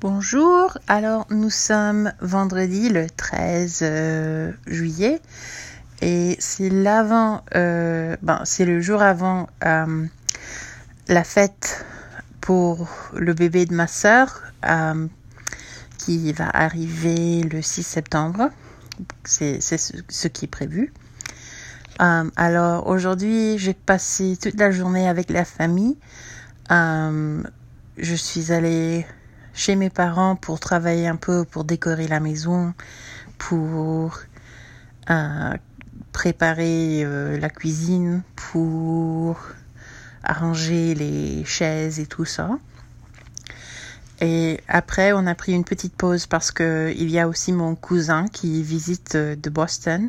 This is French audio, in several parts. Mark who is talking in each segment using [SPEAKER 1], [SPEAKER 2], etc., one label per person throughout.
[SPEAKER 1] Bonjour, alors nous sommes vendredi le 13 euh, juillet et c'est l'avant, euh, ben, c'est le jour avant euh, la fête pour le bébé de ma sœur qui va arriver le 6 septembre. C'est ce qui est prévu. alors aujourd'hui, j'ai passé toute la journée avec la famille. je suis allée chez mes parents pour travailler un peu, pour décorer la maison, pour euh, préparer euh, la cuisine, pour arranger les chaises et tout ça. Et après, on a pris une petite pause parce que il y a aussi mon cousin qui visite euh, de Boston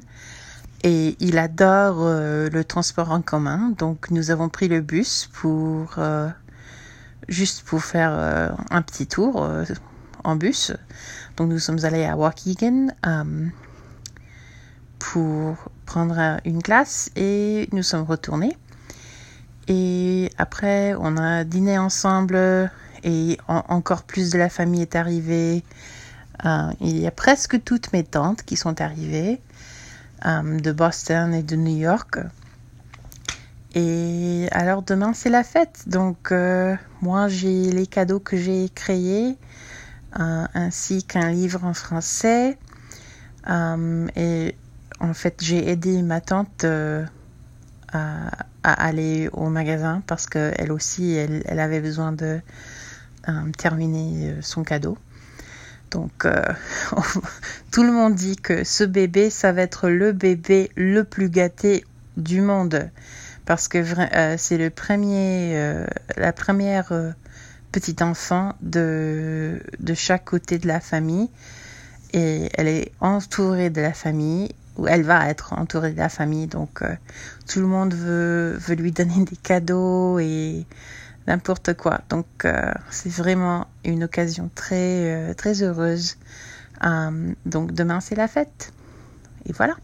[SPEAKER 1] et il adore le transport en commun. Donc, nous avons pris le bus pour juste pour faire euh, un petit tour euh, en bus. Donc nous sommes allés à Waukegan euh, pour prendre une classe et nous sommes retournés. Et après, on a dîné ensemble et encore plus de la famille est arrivée. il y a presque toutes mes tantes qui sont arrivées de Boston et de New York. Et alors demain c'est la fête, donc euh, moi j'ai les cadeaux que j'ai créés, euh, ainsi qu'un livre en français. Euh, et en fait j'ai aidé ma tante à, aller au magasin parce qu'elle aussi elle, elle, avait besoin de terminer son cadeau. Donc tout le monde dit que ce bébé ça va être le bébé le plus gâté du monde parce que euh, c'est le premier, euh, la première euh, petite enfant de, de chaque côté de la famille. Et elle est entourée de la famille ou elle va être entourée de la famille. Donc tout le monde veut, veut lui donner des cadeaux et n'importe quoi. Donc c'est vraiment une occasion très très heureuse. Donc demain c'est la fête. Et voilà